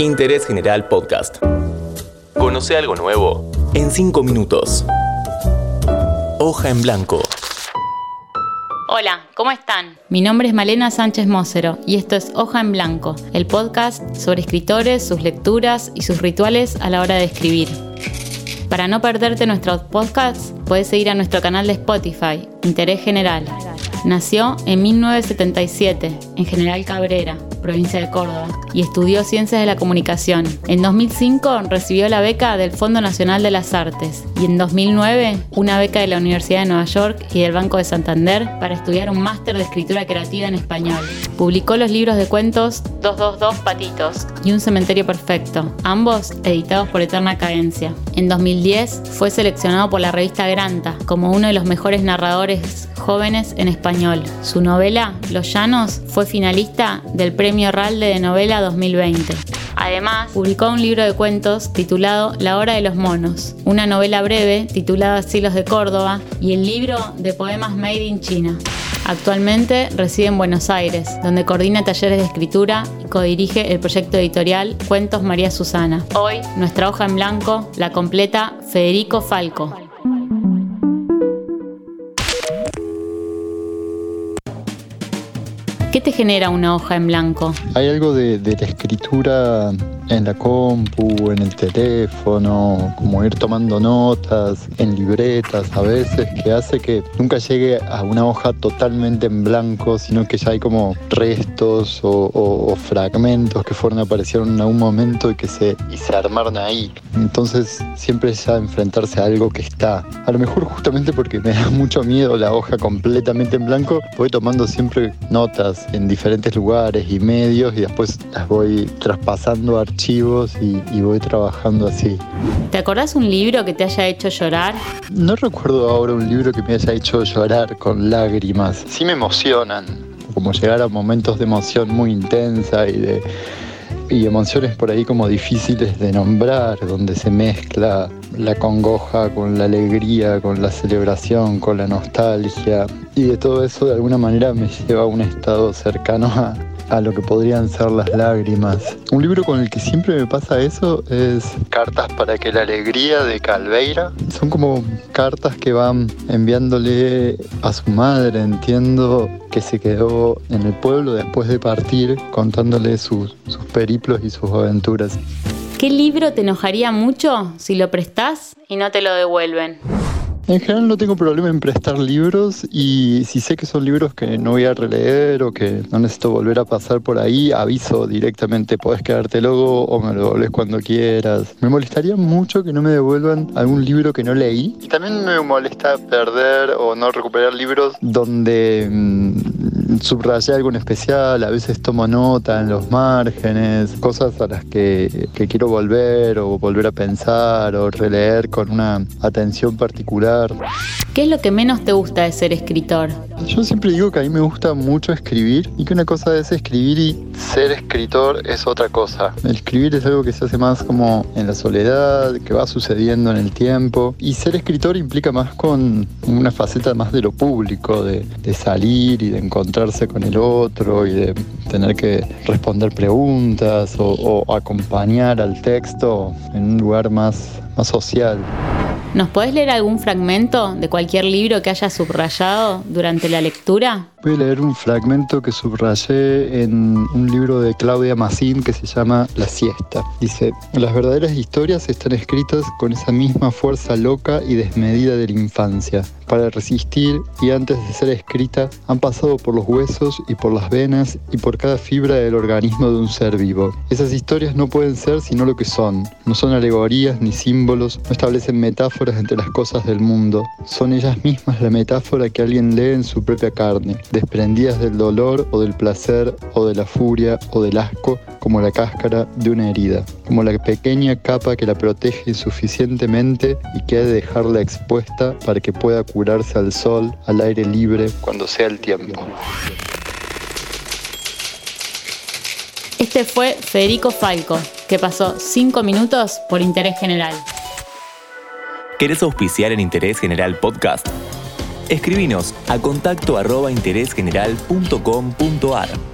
Interés General Podcast. Conoce algo nuevo en 5 minutos. Hoja en blanco. Hola, ¿cómo están? Mi nombre es Malena Sánchez Mosero y esto es Hoja en Blanco, el podcast sobre escritores, sus lecturas y sus rituales a la hora de escribir. Para no perderte nuestros podcasts, puedes seguir a nuestro canal de Spotify, Interés General. Nació en 1977, en General Cabrera, provincia de Córdoba, y estudió Ciencias de la Comunicación. En 2005 recibió la beca del Fondo Nacional de las Artes y en 2009 una beca de la Universidad de Nueva York y del Banco de Santander para estudiar un máster de escritura creativa en español. Publicó los libros de cuentos 222 Patitos y Un Cementerio Perfecto, ambos editados por Eterna Cadencia. En 2010 fue seleccionado por la revista Granta como uno de los mejores narradores jóvenes en español. Su novela, Los Llanos, fue finalista del Premio Ralde de Novela 2020. Además, publicó un libro de cuentos titulado La Hora de los Monos, una novela breve titulada Silos de Córdoba y el libro de poemas Made in China. Actualmente reside en Buenos Aires, donde coordina talleres de escritura y codirige el proyecto editorial Cuentos María Susana. Hoy, nuestra hoja en blanco la completa Federico Falco. ¿Qué te genera una hoja en blanco? Hay algo de, la escritura en la compu, en el teléfono, como ir tomando notas, en libretas a veces, que hace que nunca llegue a una hoja totalmente en blanco, sino que ya hay como restos o, fragmentos que fueron aparecieron en algún momento y que se, y se armaron ahí. Entonces siempre ya enfrentarse a algo que está. A lo mejor justamente porque me da mucho miedo la hoja completamente en blanco, voy tomando siempre notas en diferentes lugares y medios y después las voy traspasando a archivos y, voy trabajando así. ¿Te acordás un libro que te haya hecho llorar? No recuerdo ahora un libro que me haya hecho llorar con lágrimas. Sí me emocionan, como llegar a momentos de emoción muy intensa y de y emociones por ahí como difíciles de nombrar, donde se mezcla la congoja con la alegría, con la celebración, con la nostalgia. Y de todo eso de alguna manera me lleva a un estado cercano a, a lo que podrían ser las lágrimas. Un libro con el que siempre me pasa eso es Cartas para que la alegría de Calveira. Son como cartas que van enviándole a su madre, entiendo, que se quedó en el pueblo después de partir, contándole sus, sus periplos y sus aventuras. ¿Qué libro te enojaría mucho si lo prestás y no te lo devuelven? En general no tengo problema en prestar libros y si sé que son libros que no voy a releer o que no necesito volver a pasar por ahí, aviso directamente, podés quedarte luego o me lo devolves cuando quieras. Me molestaría mucho que no me devuelvan algún libro que no leí. Y también me molesta perder o no recuperar libros donde mm, subrayé algo en especial, a veces tomo nota en los márgenes, cosas a las que, que quiero volver o volver a pensar o releer con una atención particular ¿Qué es lo que menos te gusta de ser escritor? Yo siempre digo que a mí me gusta mucho escribir y que una cosa es escribir y ser escritor es otra cosa. Escribir es algo que se hace más como en la soledad, que va sucediendo en el tiempo y ser escritor implica más con una faceta más de lo público, de, salir y de encontrarse con el otro y de tener que responder preguntas o, o acompañar al texto en un lugar más, más social. ¿Nos podés leer algún fragmento de cualquier libro que hayas subrayado durante la lectura? Voy a leer un fragmento que subrayé en un libro de Claudia Massín que se llama La siesta. Dice, las verdaderas historias están escritas con esa misma fuerza loca y desmedida de la infancia. Para resistir y antes de ser escrita han pasado por los huesos y por las venas y por cada fibra del organismo de un ser vivo. Esas historias no pueden ser sino lo que son. No son alegorías ni símbolos, no establecen metáforas entre las cosas del mundo. Son ellas mismas la metáfora que alguien lee en su propia carne desprendidas del dolor o del placer o de la furia o del asco como la cáscara de una herida, como la pequeña capa que la protege insuficientemente y que ha de dejarla expuesta para que pueda curarse al sol, al aire libre, cuando sea el tiempo. Este fue Federico Falco, que pasó cinco minutos por Interés General. ¿Querés auspiciar en Interés General Podcast? Escribinos a contacto arroba interésgeneral.com.ar.